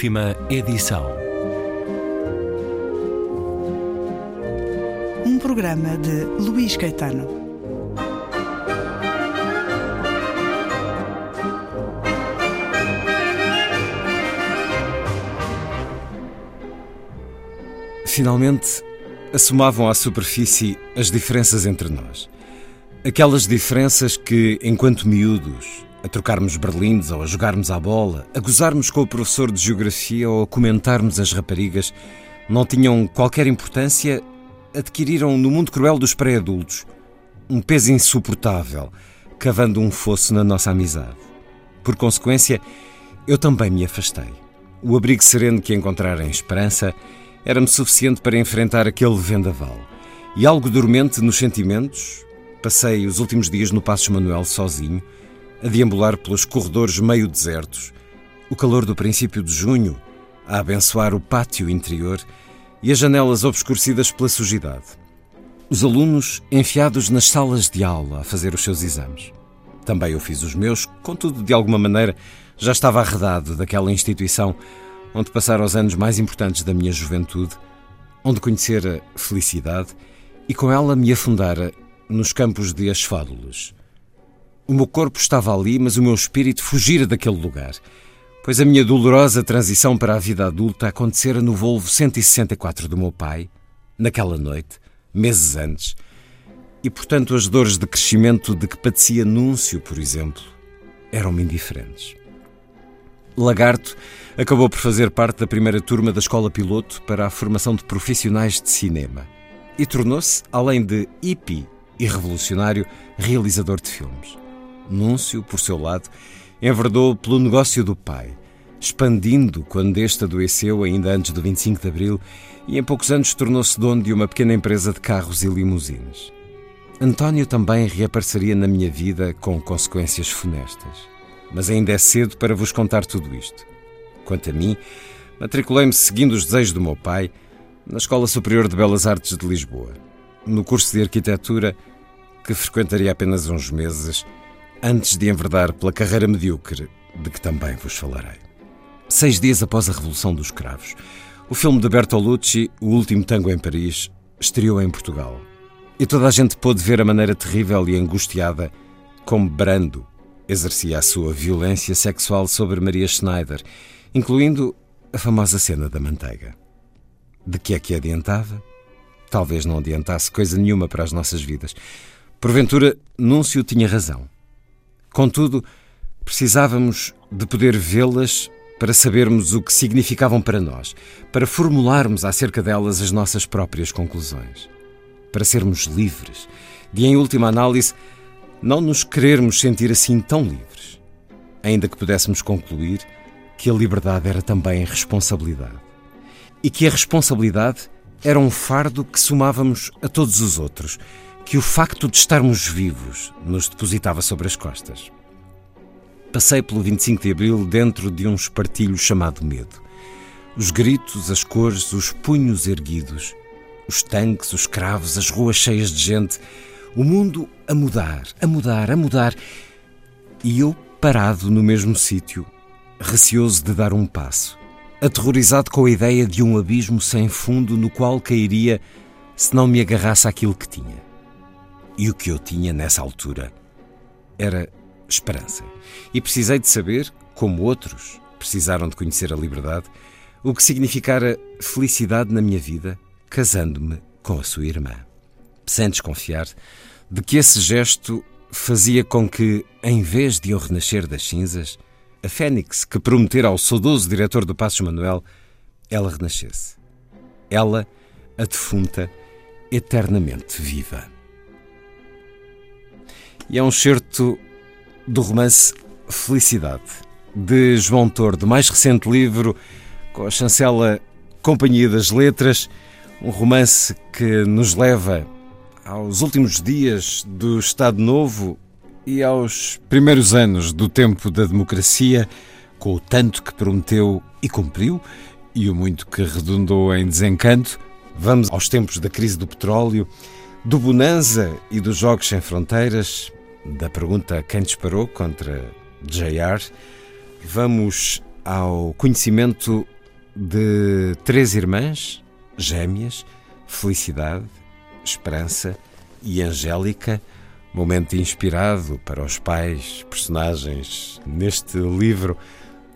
Última edição. Um programa de Luís Caetano. Finalmente, assomavam à superfície as diferenças entre nós. Aquelas diferenças que, enquanto miúdos, a trocarmos berlindes ou a jogarmos à bola, a gozarmos com o professor de geografia ou a comentarmos as raparigas, não tinham qualquer importância, adquiriram no mundo cruel dos pré-adultos um peso insuportável, cavando um fosso na nossa amizade. Por consequência, eu também me afastei. O abrigo sereno que encontrara em Esperança era-me suficiente para enfrentar aquele vendaval. E algo dormente nos sentimentos, passei os últimos dias no Passos Manuel sozinho, a deambular pelos corredores meio desertos, o calor do princípio de junho, a abençoar o pátio interior e as janelas obscurecidas pela sujidade. Os alunos enfiados nas salas de aula a fazer os seus exames. Também eu fiz os meus, contudo, de alguma maneira, já estava arredado daquela instituição onde passar os anos mais importantes da minha juventude, onde conhecer a felicidade e com ela me afundara nos campos de asfádulos. O meu corpo estava ali, mas o meu espírito fugira daquele lugar, pois a minha dolorosa transição para a vida adulta acontecera no Volvo 164 do meu pai, naquela noite, meses antes, e portanto as dores de crescimento de que padecia Núncio, por exemplo, eram-me indiferentes. Lagarto acabou por fazer parte da primeira turma da Escola Piloto para a formação de profissionais de cinema e tornou-se, além de hippie e revolucionário, realizador de filmes. Núncio, por seu lado, enverdou pelo negócio do pai, expandindo quando este adoeceu ainda antes do 25 de Abril e em poucos anos tornou-se dono de uma pequena empresa de carros e limusines. António também reapareceria na minha vida com consequências funestas. Mas ainda é cedo para vos contar tudo isto. Quanto a mim, matriculei-me seguindo os desejos do meu pai na Escola Superior de Belas Artes de Lisboa, no curso de arquitetura que frequentaria apenas uns meses antes de enverdar pela carreira medíocre de que também vos falarei. Seis dias após a Revolução dos Cravos, o filme de Bertolucci, O Último Tango em Paris, estreou em Portugal. E toda a gente pôde ver a maneira terrível e angustiada como Brando exercia a sua violência sexual sobre Maria Schneider, incluindo a famosa cena da manteiga. De que é que adiantava? Talvez não adiantasse coisa nenhuma para as nossas vidas. Porventura, Núncio tinha razão. Contudo, precisávamos de poder vê-las para sabermos o que significavam para nós, para formularmos acerca delas as nossas próprias conclusões, para sermos livres, de, em última análise, não nos querermos sentir assim tão livres, ainda que pudéssemos concluir que a liberdade era também responsabilidade e que a responsabilidade era um fardo que somávamos a todos os outros, que o facto de estarmos vivos nos depositava sobre as costas. Passei pelo 25 de Abril dentro de um espartilho chamado medo. Os gritos, as cores, os punhos erguidos, os tanques, os cravos, as ruas cheias de gente, o mundo a mudar, a mudar, a mudar. E eu parado no mesmo sítio, receoso de dar um passo, aterrorizado com a ideia de um abismo sem fundo no qual cairia se não me agarrasse àquilo que tinha. E o que eu tinha nessa altura era esperança. E precisei de saber, como outros precisaram de conhecer a liberdade, o que significara felicidade na minha vida, casando-me com a sua irmã sem desconfiar de que esse gesto fazia com que, em vez de eu renascer das cinzas, a fênix que prometera ao saudoso diretor do Passos Manuel, ela renascesse. Ela, a defunta, eternamente viva. E é um certo do romance Felicidade, de João Tordo, mais recente livro com a chancela Companhia das Letras, um romance que nos leva aos últimos dias do Estado Novo e aos primeiros anos do tempo da democracia, com o tanto que prometeu e cumpriu e o muito que redundou em desencanto, vamos aos tempos da crise do petróleo, do Bonanza e dos Jogos Sem Fronteiras, da pergunta quem disparou contra JR. Vamos ao conhecimento de três irmãs gêmeas, Felicidade, Esperança e Angélica, momento inspirado para os pais, personagens neste livro.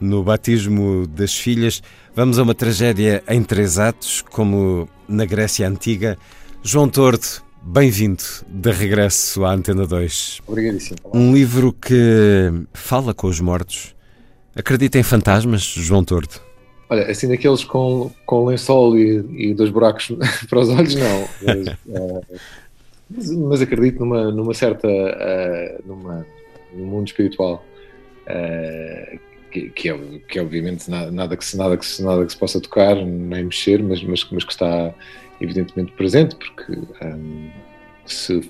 No batismo das filhas, vamos a uma tragédia em três atos, como na Grécia Antiga. João Torto, bem-vindo de regresso à Antena 2. Obrigadíssimo. Um livro que fala com os mortos. Acredita em fantasmas, João Torto? Olha, assim daqueles com, com lençol e, e dois buracos para os olhos, não. Mas, uh, mas, mas, acredito numa, numa certa. Uh, numa, num mundo espiritual. Uh, que, que, é, que é obviamente nada, nada, que se, nada, que se, nada que se possa tocar nem mexer, mas, mas, mas que está evidentemente presente, porque um, se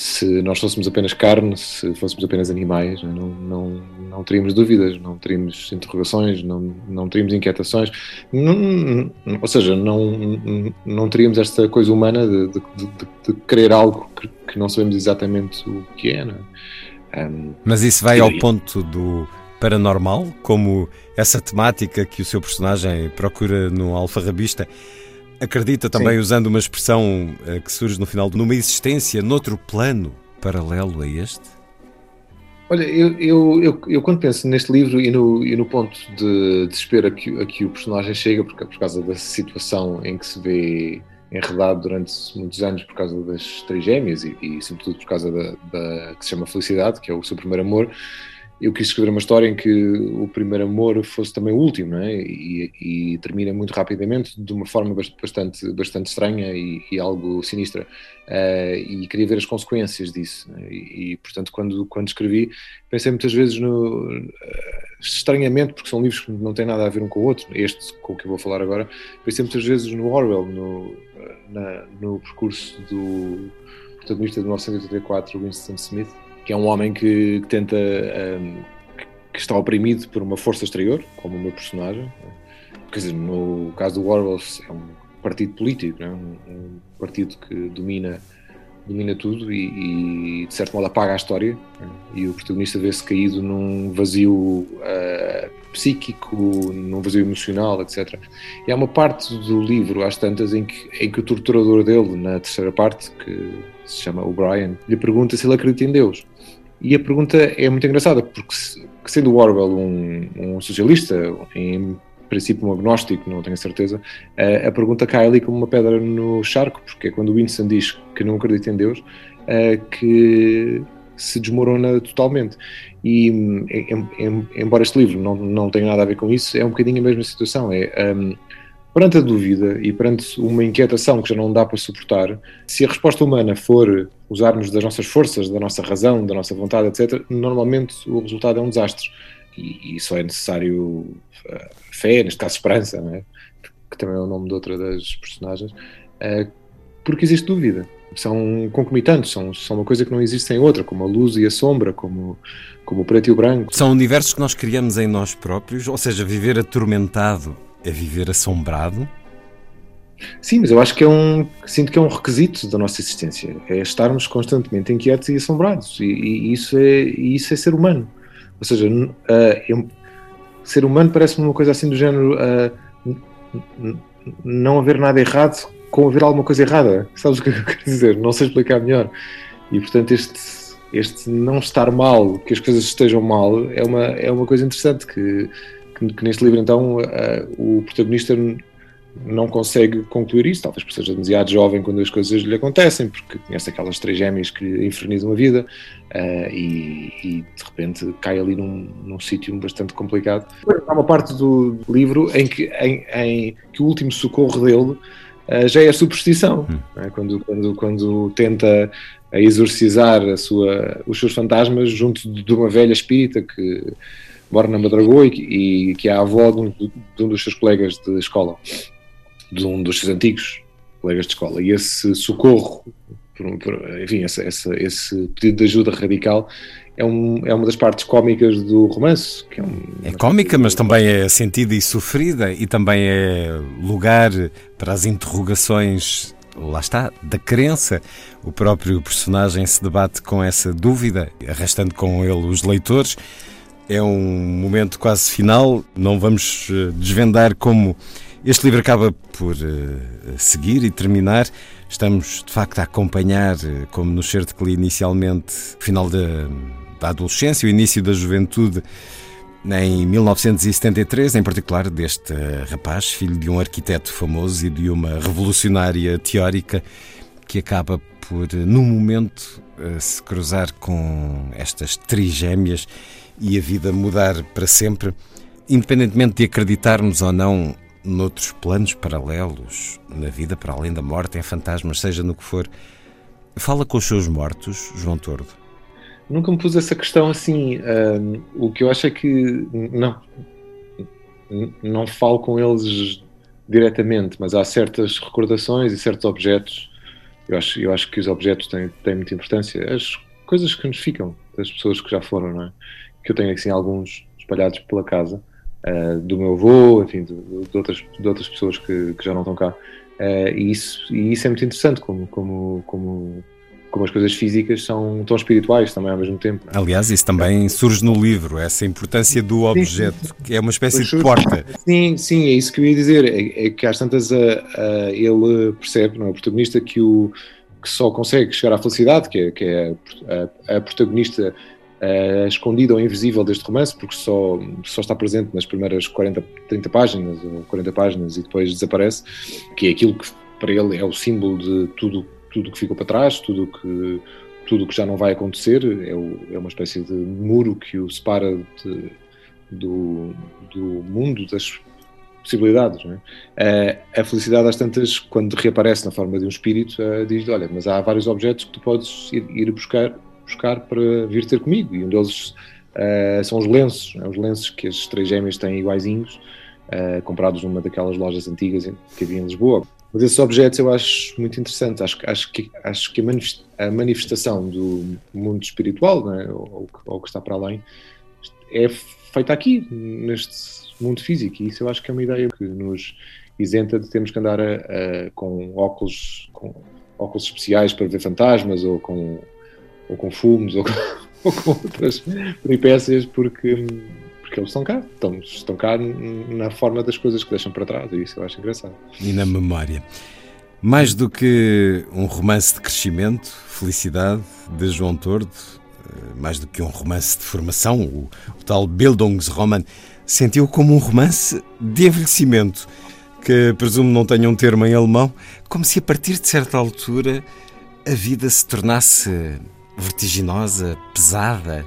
se nós fôssemos apenas carne, se fôssemos apenas animais, não, não, não teríamos dúvidas, não teríamos interrogações, não, não teríamos inquietações, não, ou seja, não, não teríamos esta coisa humana de, de, de, de querer algo que, que, não sabemos exatamente o que é. é? Um, Mas isso vai ao ponto do paranormal, como essa temática que o seu personagem procura no Alfarrabista. Acredita também, Sim. usando uma expressão uh, que surge no final, numa existência noutro plano paralelo a este? Olha, eu, eu, eu, eu, quando penso neste livro e no, e no ponto de desespero a que, a que o personagem chega, porque, por causa da situação em que se vê enredado durante muitos anos por causa das três gêmeas e, e sobretudo por causa da, da, que se chama Felicidade, que é o seu primeiro amor, eu quis escrever uma história em que o primeiro amor fosse também o último, não é? E, e termina muito rapidamente, de uma forma bastante, bastante estranha e, e algo sinistra. Uh, e queria ver as consequências disso. É? E, e, portanto, quando, quando escrevi, pensei muitas vezes no. Uh, estranhamente, porque são livros que não têm nada a ver um com o outro, este com o que eu vou falar agora, pensei muitas vezes no Orwell, no, na, no percurso do protagonista de 1984, Winston Smith que é um homem que, que tenta. Um, que está oprimido por uma força exterior, como o meu personagem. Quer dizer, no caso do Orwell, é um partido político, é? um, um, partido que domina, domina tudo e, e, de certo modo apaga a história. E o protagonista vê-se caído num vazio uh, psíquico, num vazio emocional, etc. E há uma parte do livro, às tantas, em que, em que o torturador dele, na terceira parte, que se chama O'Brien, lhe pergunta se ele acredita em Deus. E a pergunta é muito engraçada, porque sendo Orwell um, um socialista, em princípio um agnóstico, não tenho certeza, a, a pergunta cai ali como uma pedra no charco, porque é quando o Winston diz que não acredita em Deus, que se desmorona totalmente. E, em, em, embora este livro não, não tenha nada a ver com isso, é um bocadinho a mesma situação. É, um, perante a dúvida e perante uma inquietação que já não dá para suportar, se a resposta humana for usarmos das nossas forças, da nossa razão, da nossa vontade, etc., normalmente o resultado é um desastre. E, e só é necessário uh, fé, neste caso esperança, é? que também é o nome de outra das personagens, uh, porque existe dúvida. São concomitantes, são, são uma coisa que não existe sem outra, como a luz e a sombra, como, como o preto e o branco. São universos que nós criamos em nós próprios, ou seja, viver atormentado é viver assombrado? Sim, mas eu acho que é um. Sinto que é um requisito da nossa existência. É estarmos constantemente inquietos e assombrados. E, e isso, é, isso é ser humano. Ou seja, uh, eu, ser humano parece-me uma coisa assim do género. Uh, não haver nada errado com haver alguma coisa errada. Sabes o que eu quero dizer? Não sei explicar melhor. E portanto, este, este não estar mal, que as coisas estejam mal, é uma, é uma coisa interessante que que, que neste livro, então, uh, o protagonista não consegue concluir isso, talvez por seja demasiado jovem quando as coisas lhe acontecem, porque conhece aquelas três gêmeas que infernizam a vida uh, e, e, de repente cai ali num, num sítio bastante complicado. Há uma parte do livro em que, em, em que o último socorro dele uh, já é a superstição, hum. é? quando, quando, quando tenta exorcizar a sua, os seus fantasmas junto de uma velha espírita que mora na Madragoa e, e, que é a avó de um, de um, dos seus colegas de escola, de um dos seus antigos colegas de escola. E esse socorro, por, por, enfim, esse, esse, esse, pedido de ajuda radical é, um, é uma das partes cómicas do romance. Que é, um, é cómica, mas também é sentida e sofrida e também é lugar para as interrogações lá está, da crença. O próprio personagem se debate com essa dúvida, arrastando com ele os leitores. É um momento quase final, não vamos eh, desvendar como este livro acaba por uh, seguir e terminar. Estamos, de facto, a acompanhar, eh, como no certo que li inicialmente, o final da, da adolescência, o início da juventude em 1973, em particular deste rapaz, filho de um arquiteto famoso e de uma revolucionária teórica, que acaba por, num momento, se cruzar com estas trigêmeas e a vida mudar para sempre, independentemente de acreditarmos ou não noutros planos paralelos, na vida para além da morte, em fantasmas, seja no que for. Fala com os seus mortos, João Tordo? Nunca me pus essa questão assim. Um, o que eu acho é que não, não falo com eles diretamente, mas há certas recordações e certos objetos. Eu acho, eu acho que os objetos têm, têm muita importância. As coisas que nos ficam das pessoas que já foram, não é? Que eu tenho assim alguns espalhados pela casa uh, do meu avô, enfim, de, de, outras, de outras pessoas que, que já não estão cá. Uh, e, isso, e isso é muito interessante, como, como, como, como as coisas físicas são tão espirituais também ao mesmo tempo. É? Aliás, isso também surge no livro, essa importância do objeto, que é uma espécie de porta. Sim, sim, é isso que eu ia dizer. É, é que às tantas a, a, ele percebe, não é, o protagonista, que, o, que só consegue chegar à felicidade, que é, que é a, a protagonista uh, escondida ou invisível deste romance, porque só, só está presente nas primeiras 40, 30 páginas ou 40 páginas e depois desaparece, que é aquilo que para ele é o símbolo de tudo tudo que ficou para trás, tudo que tudo que já não vai acontecer, é, o, é uma espécie de muro que o separa de, do, do mundo das possibilidades. É? Uh, a felicidade, às tantas, quando reaparece na forma de um espírito, uh, diz olha, mas há vários objetos que tu podes ir, ir buscar buscar para vir ter comigo. E um deles uh, são os lenços, né? os lenços que as três gêmeas têm iguaizinhos, uh, comprados numa daquelas lojas antigas que havia em Lisboa. Mas esses objetos eu acho muito interessantes. Acho, acho que, acho que a manifestação do mundo espiritual, né? ou, ou que está para além, é feita aqui, neste mundo físico. E isso eu acho que é uma ideia que nos isenta de termos que andar a, a, com óculos com óculos especiais para ver fantasmas ou com ou com fumos, ou com, ou com outras peripécias, porque, porque eles estão cá, estão, estão cá na forma das coisas que deixam para trás, e isso eu acho engraçado. E na memória. Mais do que um romance de crescimento, felicidade, de João Tordo, eh, mais do que um romance de formação, o, o tal Bildungsroman, sentiu como um romance de envelhecimento, que presumo não tenha um termo em alemão, como se a partir de certa altura a vida se tornasse vertiginosa, pesada,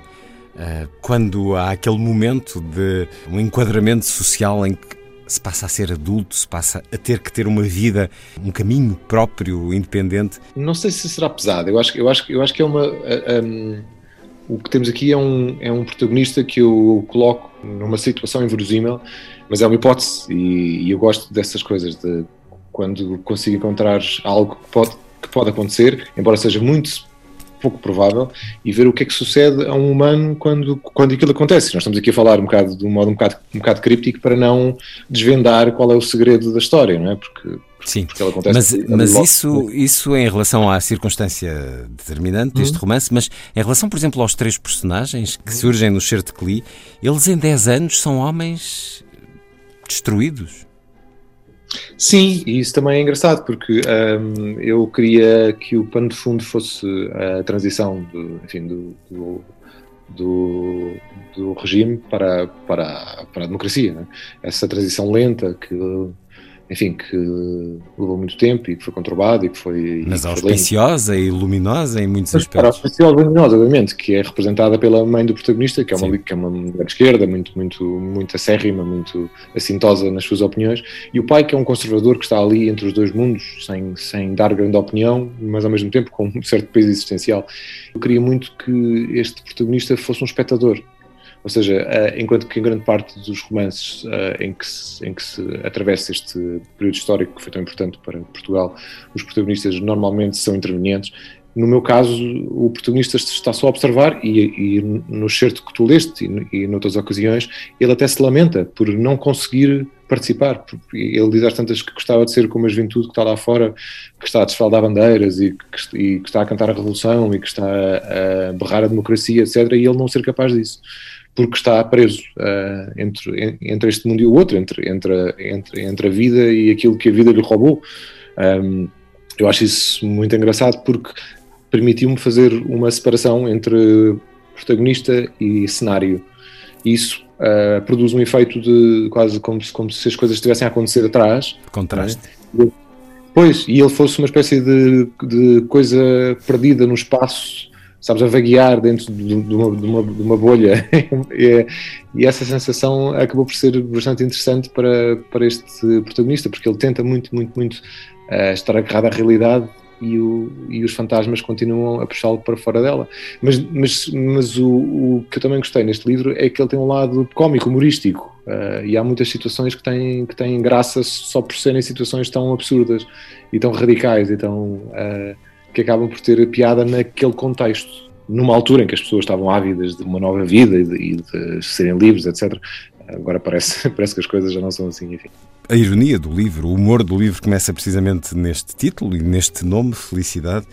eh, quando há aquele momento de um enquadramento social em que se passa a ser adulto, se passa a ter que ter uma vida, um caminho próprio, independente? Não sei se será pesado. Eu acho, eu acho, eu acho que é uma. Um, o que temos aqui é um, é um protagonista que eu coloco numa situação inverosímil, mas é uma hipótese e, e eu gosto dessas coisas, de quando consigo encontrar algo que pode, que pode acontecer, embora seja muito pouco provável, e ver o que é que sucede a um humano quando, quando aquilo acontece. Nós estamos aqui a falar um bocado de um modo um bocado, um bocado críptico para não desvendar qual é o segredo da história, não é? Porque, Sim, porque ela acontece mas, mas isso, isso em relação à circunstância determinante deste uhum. romance, mas em relação, por exemplo, aos três personagens que surgem no Certo Cli, eles em 10 anos são homens destruídos. Sim, e isso também é engraçado, porque um, eu queria que o pano de fundo fosse a transição do, enfim, do, do, do, do regime para, para, para a democracia. Né? Essa transição lenta que enfim, que levou muito tempo e que foi conturbado e que foi. Mas auspiciosa e luminosa em muitos Mas, aspectos. Auspiciosa e luminosa, obviamente, que é representada pela mãe do protagonista, que é uma, que é uma mulher de esquerda, muito, muito, muito acérrima, muito assintosa nas suas opiniões, e o pai, que é um conservador que está ali entre os dois mundos, sem, sem dar grande opinião, mas ao mesmo tempo com um certo peso existencial. Eu queria muito que este protagonista fosse um espectador ou seja, eh, enquanto que em grande parte dos romances eh, em que, se, em que se atravessa este período histórico que foi tão importante para Portugal, os protagonistas normalmente são intervenientes, no meu caso, o protagonista está só a observar e, e no certo que tu leste e, e noutras ocasiões, ele até se lamenta por não conseguir participar. Ele diz às tantas que gostava de ser como a juventude que está lá fora, que está a desfaldar bandeiras e que, e que está a cantar a revolução e que está a, a berrar a democracia, etc. E ele não ser capaz disso porque está preso uh, entre, entre este mundo e o outro, entre, entre, entre, entre a vida e aquilo que a vida lhe roubou. Um, eu acho isso muito engraçado porque permitiu-me fazer uma separação entre protagonista e cenário. Isso uh, produz um efeito de quase como se, como se as coisas estivessem a acontecer atrás. Contraste. Né? Pois, e ele fosse uma espécie de, de coisa perdida no espaço sabes, a vaguear dentro de uma, de uma, de uma bolha. e, e, essa sensação acabou por ser bastante interessante para, para este protagonista, porque ele tenta muito, muito, muito uh, estar agarrado à realidade e, o, e, os fantasmas continuam a puxá-lo para fora dela. Mas, mas, mas o, o, que eu também gostei neste livro é que ele tem um lado cómico, humorístico, uh, e há muitas situações que têm, que têm graça só por serem situações tão absurdas e tão radicais e tão. Uh, que acabam por ter piada naquele contexto. Numa altura em que as pessoas estavam ávidas de uma nova vida e de, e de serem livres, etc. Agora parece, parece que as coisas já não são assim, enfim. A ironia do livro, o humor do livro começa precisamente neste título e neste nome, Felicidade,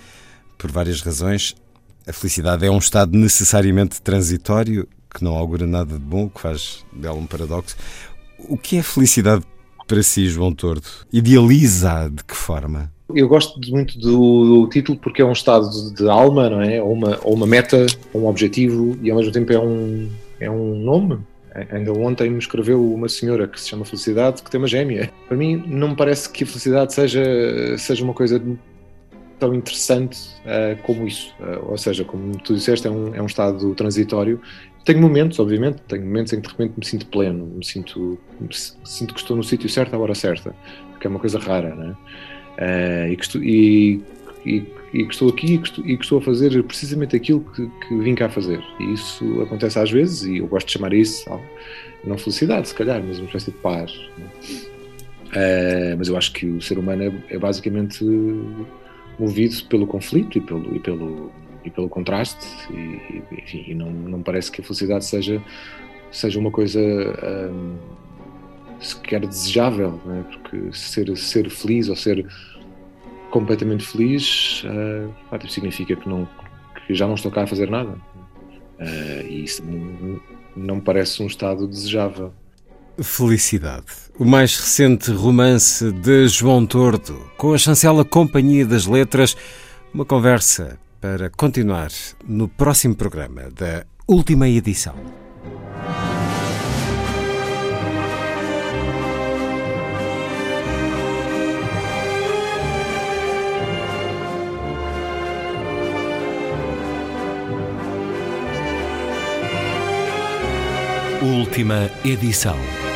por várias razões. A felicidade é um estado necessariamente transitório, que não augura nada de bom, que faz dela um paradoxo. O que é felicidade para si, João Tordo? Idealiza de que forma? Eu gosto muito do, do, título porque é um estado de, de alma, não é? Ou uma, ou uma meta, ou um objetivo e ao mesmo tempo é um, é um nome. Ainda ontem me escreveu uma senhora que se chama Felicidade que tem uma gêmea. Para mim, não me parece que a felicidade seja, seja uma coisa tão interessante uh, como isso. Uh, ou seja, como tu disseste, é um, é um estado transitório. Tenho momentos, obviamente, tenho momentos em que de repente me sinto pleno, me sinto, me sinto que estou no sítio certo à hora certa, que é uma coisa rara, não é? Uh, e, que estou, e, e, e, que estou, aqui e que estou, e que estou, a fazer precisamente aquilo que, que, vim cá fazer. E isso acontece às vezes, e eu gosto de chamar isso, não felicidade, se calhar, mas uma espécie de paz. Uh, mas eu acho que o ser humano é, é, basicamente movido pelo conflito e pelo, e pelo, e pelo contraste, e, enfim, não, não parece que a felicidade seja, seja uma coisa. Um, sequer desejável, é? porque ser, ser feliz ou ser completamente feliz uh, significa que, não, que já não estou cá a fazer nada. Uh, e isso não me parece um estado desejável. Felicidade. O mais recente romance de João Tordo, com a chancela Companhia das Letras. Uma conversa para continuar no próximo programa da última edição. Última edição.